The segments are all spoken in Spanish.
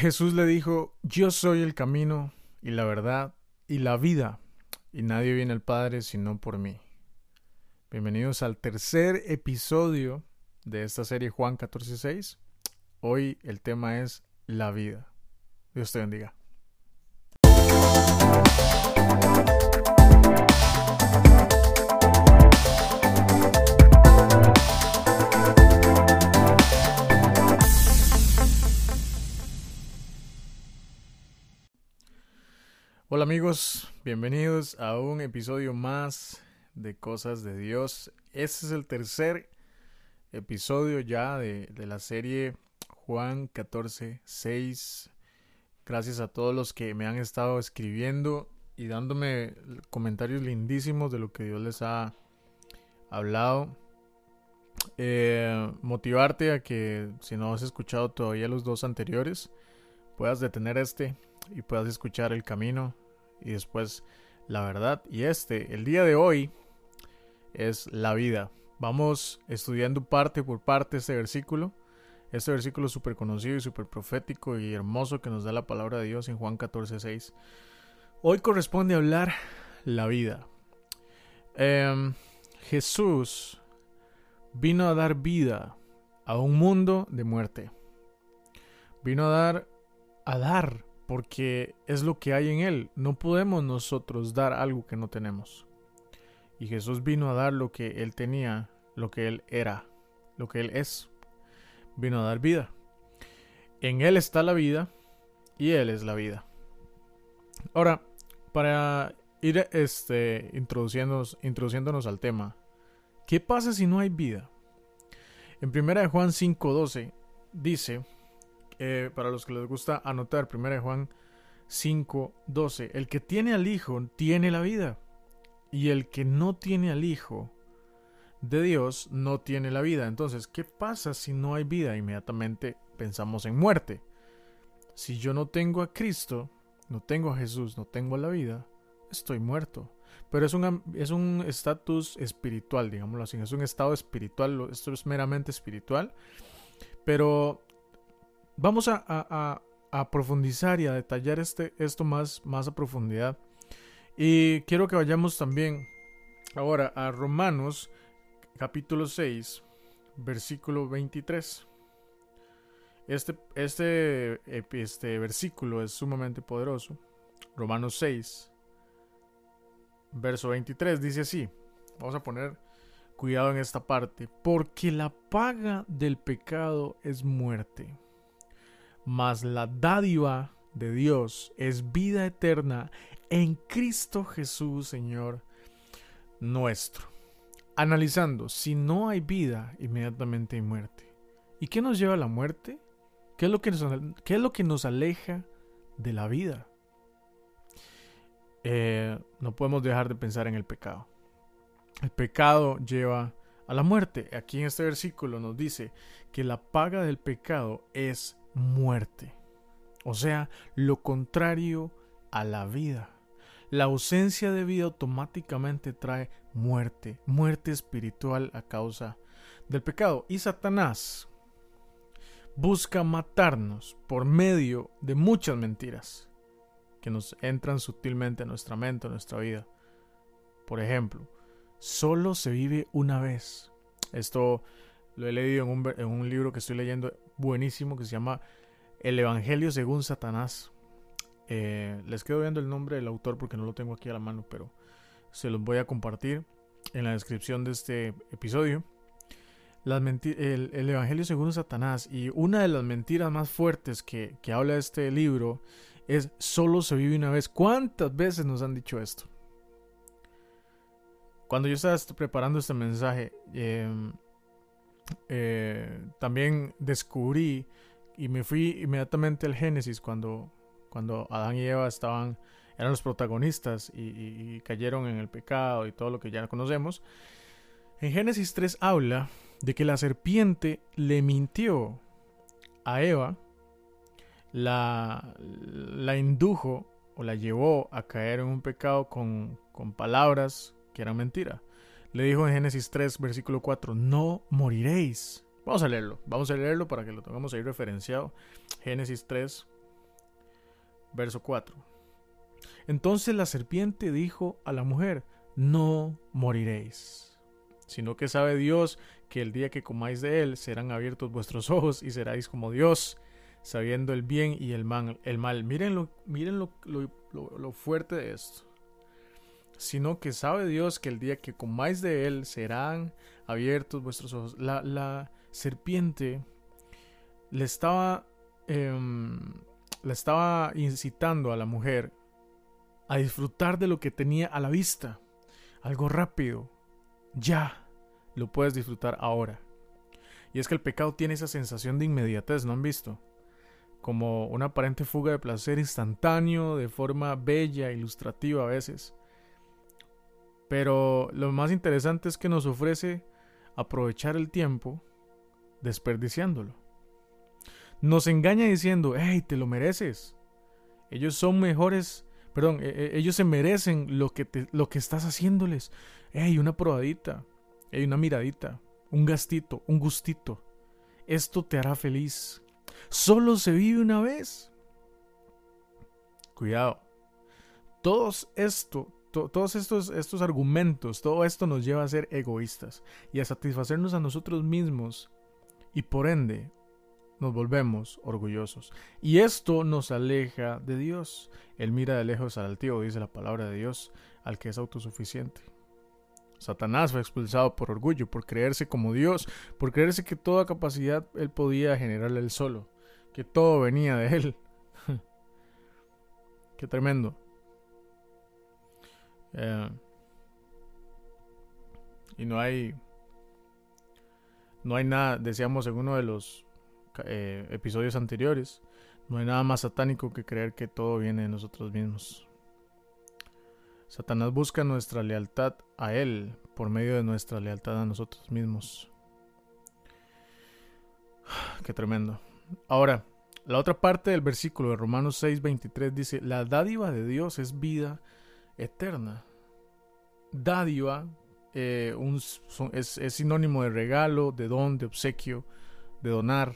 Jesús le dijo, yo soy el camino y la verdad y la vida, y nadie viene al Padre sino por mí. Bienvenidos al tercer episodio de esta serie Juan 14.6. Hoy el tema es la vida. Dios te bendiga. Hola amigos, bienvenidos a un episodio más de Cosas de Dios. Este es el tercer episodio ya de, la serie Juan 14, 6. Gracias a todos los que me han estado escribiendo y dándome comentarios lindísimos de lo que Dios les ha hablado. Eh, motivarte a que si no has escuchado todavía los dos anteriores, puedas detener este y puedas escuchar el camino y después la verdad. Y este, el día de hoy, es la vida. Vamos estudiando parte por parte este versículo. Este versículo súper conocido y súper profético y hermoso que nos da la palabra de Dios en Juan 14, 6. Hoy corresponde hablar la vida. Em, Jesús vino a dar vida a un mundo de muerte. Vino a dar, a dar porque es lo que hay en Él. No podemos nosotros dar algo que no tenemos. Y Jesús vino a dar lo que Él tenía, lo que Él era, lo que Él es. Vino a dar vida. En Él está la vida y Él es la vida. Ahora, para ir este, introduciéndonos, introduciéndonos al tema, ¿qué pasa si no hay vida? En 1 Juan 5:12 dice eh, para los que les gusta anotar, 1 Juan 5, 12, el que tiene al Hijo tiene la vida, y el que no tiene al Hijo de Dios no tiene la vida. Entonces, ¿qué pasa si no hay vida? Inmediatamente pensamos en muerte. Si yo no tengo a Cristo, no tengo a Jesús, no tengo la vida, estoy muerto. Pero es un es un estatus espiritual, digámoslo así, es un estado espiritual, esto es meramente espiritual. Pero Vamos a, profundizar y a detallar este, esto más, más a profundidad. Y quiero que vayamos también ahora a Romanos capítulo 6, versículo 23. Este, este, este versículo es sumamente poderoso. Romanos 6, verso 23 dice así. Vamos a poner cuidado en esta parte. Porque la paga del pecado es muerte mas la dádiva de Dios es vida eterna en Cristo Jesús, Señor nuestro. Analizando, si no hay vida, inmediatamente hay muerte. ¿Y qué nos lleva a la muerte? ¿Qué es lo que nos, es lo que nos aleja de la vida? Eh, no podemos dejar de pensar en el pecado. El pecado lleva a la muerte. Aquí en este versículo nos dice que la paga del pecado es muerte. O sea, lo contrario a la vida. La ausencia de vida automáticamente trae muerte, muerte espiritual a causa del pecado. Y Satanás busca matarnos por medio de muchas mentiras que nos entran sutilmente en nuestra mente, en nuestra vida. Por ejemplo, solo se vive una vez. Esto lo he leído en un, en un libro que estoy leyendo buenísimo que se llama El Evangelio según Satanás. Eh, les quedo viendo el nombre del autor porque no lo tengo aquí a la mano, pero se los voy a compartir en la descripción de este episodio. el, Evangelio según Satanás y una de las mentiras más fuertes que, que habla este libro es solo se vive una vez. ¿Cuántas veces nos han dicho esto? Cuando yo estaba preparando este mensaje, eh, eh, también descubrí y me fui inmediatamente al Génesis cuando, cuando Adán y Eva estaban, eran los protagonistas y, cayeron en el pecado y todo lo que ya conocemos. En Génesis 3 habla de que la serpiente le mintió a Eva, la, la indujo o la llevó a caer en un pecado con, con palabras que eran mentira le dijo en Génesis 3, versículo 4, no moriréis. Vamos a leerlo, vamos a leerlo para que lo tengamos ahí referenciado. Génesis 3, Verso 4. Entonces la serpiente dijo a la mujer, no moriréis, sino que sabe Dios que el día que comáis de él serán abiertos vuestros ojos y seráis como Dios, sabiendo el bien y el mal. Miren, lo, miren lo, lo fuerte de esto. Sino que sabe Dios que el día que comáis de él serán abiertos vuestros ojos. La, la serpiente le estaba, em, le estaba incitando a la mujer a disfrutar de lo que tenía a la vista. Algo rápido. Ya. Lo puedes disfrutar ahora. Y es que el pecado tiene esa sensación de inmediatez, ¿no han visto? Como una aparente fuga de placer instantáneo, de forma bella, ilustrativa a veces. Pero lo más interesante es que nos ofrece aprovechar el tiempo desperdiciándolo. Nos engaña diciendo, hey, te lo mereces. Ellos son mejores, perdón, e, e, ellos se merecen lo que, lo que estás haciéndoles. Hey, una probadita, hey, una miradita, un gastito, un gustito. Esto te hará feliz. Solo se vive una vez. Cuidado. Todos esto, todos estos, estos argumentos, todo esto nos lleva a ser egoístas y a satisfacernos a nosotros mismos y por ende nos volvemos orgullosos. Y esto nos aleja de Dios. Él mira de lejos al altivo, dice la palabra de Dios, al que es autosuficiente. Satanás fue expulsado por orgullo, por creerse como Dios, por creerse que toda capacidad él podía generarle él solo, que todo venía de él. Qué tremendo. Eh, y no hay no hay nada, decíamos en uno de los eh, episodios anteriores, no hay nada más satánico que creer que todo viene de nosotros mismos. Satanás busca nuestra lealtad a Él por medio de nuestra lealtad a nosotros mismos. Qué tremendo. Ahora, la otra parte del versículo de Romanos 6:23 dice, la dádiva de Dios es vida eterna. Dádiva eh, es, sinónimo de regalo, de don, de obsequio, de donar.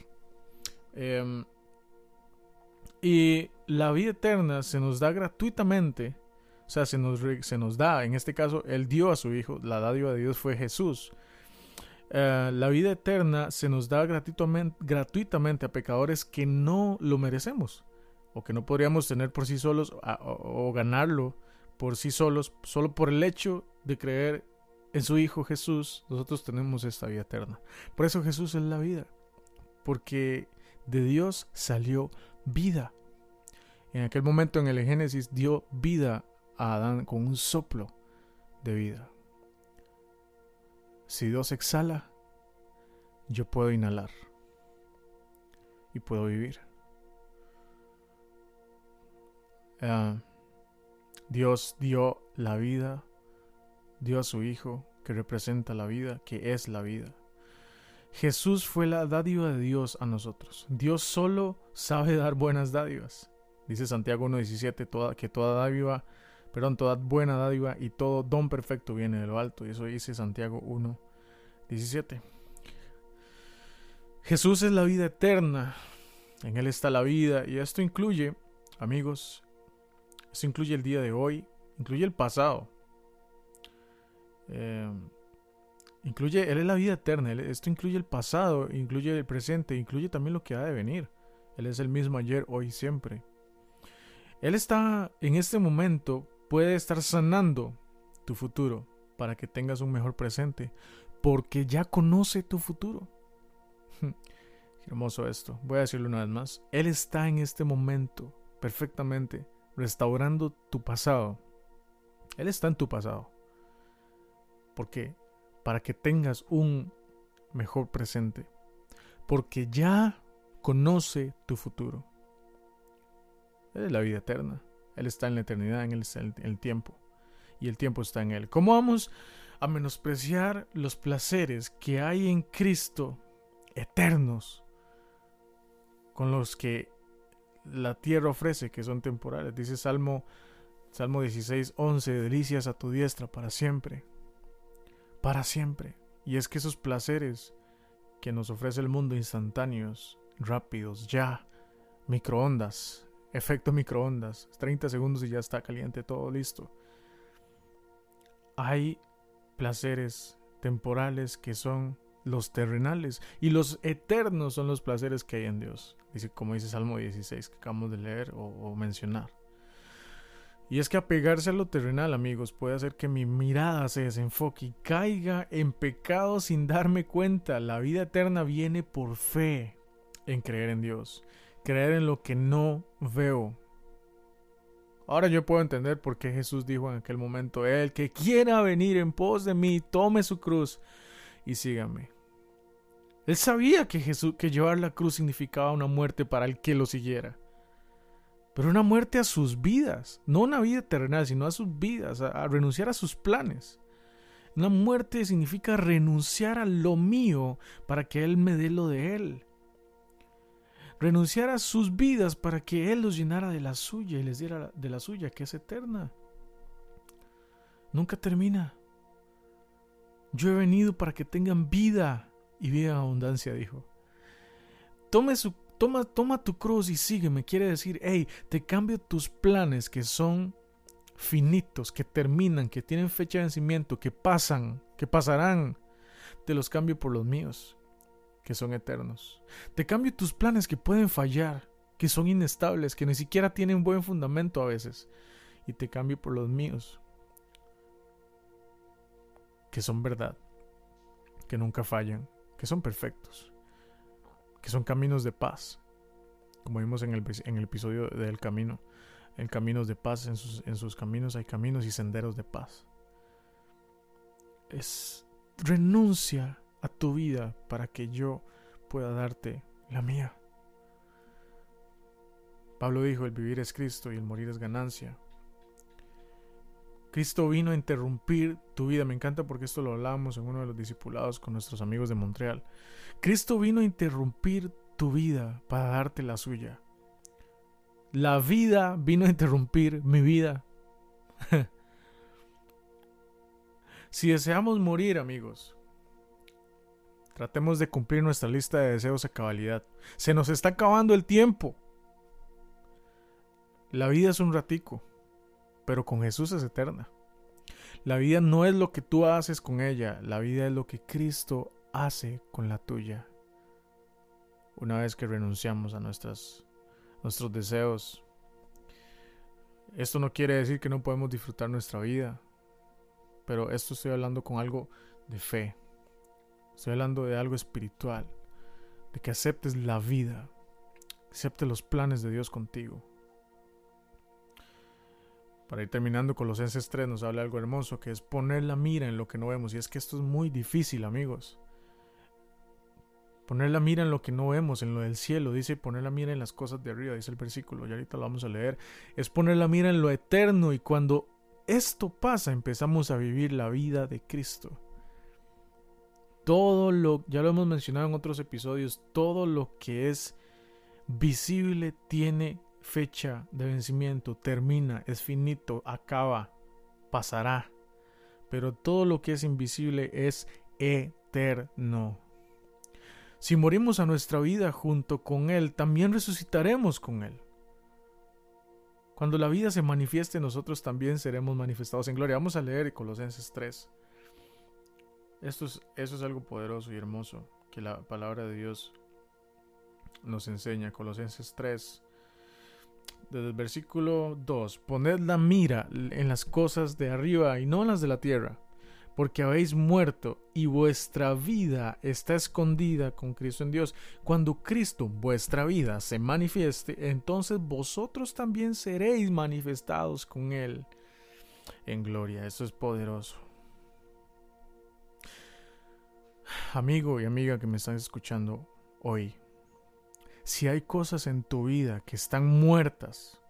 Em, y la vida eterna se nos da gratuitamente. O sea, se nos, se nos da, en este caso, Él dio a su Hijo, la dádiva de Dios fue Jesús. Eh, la vida eterna se nos da gratuitamente, gratuitamente a pecadores que no lo merecemos o que no podríamos tener por sí solos o, o ganarlo por sí solos, solo por el hecho de creer en su Hijo Jesús, nosotros tenemos esta vida eterna. Por eso Jesús es la vida, porque de Dios salió vida. En aquel momento en el Génesis dio vida a Adán con un soplo de vida. Si Dios exhala, yo puedo inhalar y puedo vivir. Ah, Dios dio la vida dio a su Hijo, que representa la vida, que es la vida. Jesús fue la dádiva de Dios a nosotros. Dios solo sabe dar buenas dádivas. Dice Santiago 1.17 que toda dádiva, perdón, toda buena dádiva y todo don perfecto viene de lo alto. Y eso dice Santiago 1.17. Jesús es la vida eterna. En Él está la vida. Y esto incluye, amigos, esto incluye el día de hoy, incluye el pasado. Eh, incluye, Él es la vida eterna, esto incluye el pasado, incluye el presente, incluye también lo que ha de venir. Él es el mismo ayer, hoy, siempre. Él está en este momento, puede estar sanando tu futuro para que tengas un mejor presente, porque ya conoce tu futuro. Hermoso esto. Voy a decirlo una vez más. Él está en este momento perfectamente restaurando tu pasado. Él está en tu pasado. Porque para que tengas un mejor presente. Porque ya conoce tu futuro. Él es la vida eterna. Él está en la eternidad, en el, en el tiempo. Y el tiempo está en Él. ¿Cómo vamos a menospreciar los placeres que hay en Cristo eternos con los que la tierra ofrece, que son temporales? Dice Salmo, Salmo 16, 11, delicias a tu diestra para siempre para siempre. Y es que esos placeres que nos ofrece el mundo instantáneos, rápidos, ya, microondas, efecto microondas. 30 segundos y ya está caliente todo listo. Hay placeres temporales que son los terrenales y los eternos son los placeres que hay en Dios. Dice, como dice Salmo 16 que acabamos de leer o, mencionar. Y es que apegarse a lo terrenal, amigos, puede hacer que mi mirada se desenfoque y caiga en pecado sin darme cuenta. La vida eterna viene por fe en creer en Dios, creer en lo que no veo. Ahora yo puedo entender por qué Jesús dijo en aquel momento, el que quiera venir en pos de mí, tome su cruz y sígame. Él sabía que, Jesús, que llevar la cruz significaba una muerte para el que lo siguiera. Pero una muerte a sus vidas, no una vida terrenal, sino a sus vidas, a, renunciar a sus planes. Una muerte significa renunciar a lo mío para que Él me dé lo de Él. Renunciar a sus vidas para que Él los llenara de la suya y les diera de la suya, que es eterna. Nunca termina. Yo he venido para que tengan vida y vida en abundancia, dijo. Tome su Toma, toma tu cruz y sígueme. Quiere decir, hey, te cambio tus planes que son finitos, que terminan, que tienen fecha de vencimiento, que pasan, que pasarán. Te los cambio por los míos, que son eternos. Te cambio tus planes que pueden fallar, que son inestables, que ni siquiera tienen buen fundamento a veces. Y te cambio por los míos, que son verdad, que nunca fallan, que son perfectos que son caminos de paz. Como vimos en el, episodio del camino, en caminos de paz, en sus, en sus caminos hay caminos y senderos de paz. Es renuncia a tu vida para que yo pueda darte la mía. Pablo dijo, el vivir es Cristo y el morir es ganancia. Cristo vino a interrumpir tu vida. Me encanta porque esto lo hablábamos en uno de los discipulados con nuestros amigos de Montreal. Cristo vino a interrumpir tu vida para darte la suya. La vida vino a interrumpir mi vida. si deseamos morir, amigos, tratemos de cumplir nuestra lista de deseos a cabalidad. Se nos está acabando el tiempo. La vida es un ratico pero con Jesús es eterna. La vida no es lo que tú haces con ella, la vida es lo que Cristo hace con la tuya. Una vez que renunciamos a nuestros deseos, esto no quiere decir que no podemos disfrutar nuestra vida, pero esto estoy hablando con algo de fe, estoy hablando de algo espiritual, de que aceptes la vida, aceptes los planes de Dios contigo. Para ir terminando, Colosenses 3 nos habla algo hermoso, que es poner la mira en lo que no vemos. Y es que esto es muy difícil, amigos. Poner la mira en lo que no vemos, en lo del cielo. Dice poner la mira en las cosas de arriba, dice el versículo. Y ahorita lo vamos a leer. Es poner la mira en lo eterno. Y cuando esto pasa, empezamos a vivir la vida de Cristo. Todo lo, ya lo hemos mencionado en otros episodios, todo lo que es visible tiene fecha de vencimiento, termina, es finito, acaba, pasará. Pero todo lo que es invisible es eterno. Si morimos a nuestra vida junto con Él, también resucitaremos con Él. Cuando la vida se manifieste, nosotros también seremos manifestados en gloria. Vamos a leer Colosenses 3. Esto es, eso es algo poderoso y hermoso que la palabra de Dios nos enseña. Colosenses 3, desde el versículo 2, poned la mira en las cosas de arriba y no en las de la tierra, porque habéis muerto y vuestra vida está escondida con Cristo en Dios. Cuando Cristo, vuestra vida, se manifieste, entonces vosotros también seréis manifestados con Él en gloria. Eso es poderoso. Amigo y amiga que me están escuchando hoy, si hay cosas en tu vida que están muertas,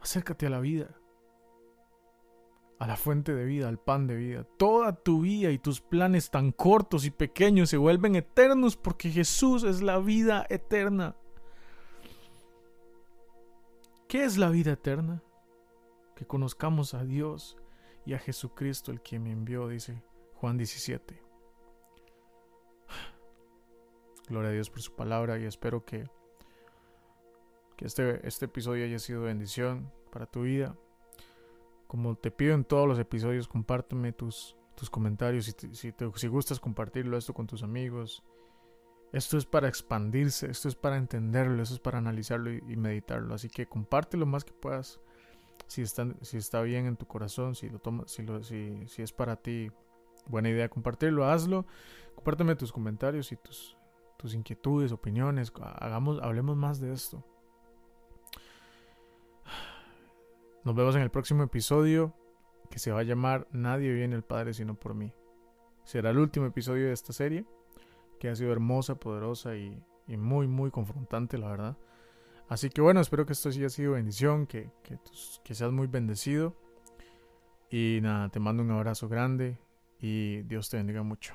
acércate a la vida, a la fuente de vida, al pan de vida. Toda tu vida y tus planes tan cortos y pequeños se vuelven eternos porque Jesús es la vida eterna. ¿Qué es la vida eterna? Que conozcamos a Dios y a Jesucristo el que me envió, dice Juan 17. Gloria a Dios por su palabra y espero que, Que este, este episodio haya sido bendición para tu vida. Como te pido en todos los episodios, compárteme tus, tus comentarios. Si, si, te, si gustas compartirlo esto con tus amigos. Esto es para expandirse, esto es para entenderlo, esto es para analizarlo y, meditarlo. Así que comparte lo más que puedas. Si está, si está bien en tu corazón, si lo tomas, si, lo, si, si es para ti buena idea compartirlo, hazlo. Compárteme tus comentarios y tus, tus inquietudes, opiniones. Hagamos, hablemos más de esto. Nos vemos en el próximo episodio que se va a llamar Nadie viene el Padre sino por mí. Será el último episodio de esta serie, que ha sido hermosa, poderosa y, muy, muy confrontante, la verdad. Así que bueno, espero que esto haya sido bendición, que seas muy bendecido. Y nada, te mando un abrazo grande y Dios te bendiga mucho.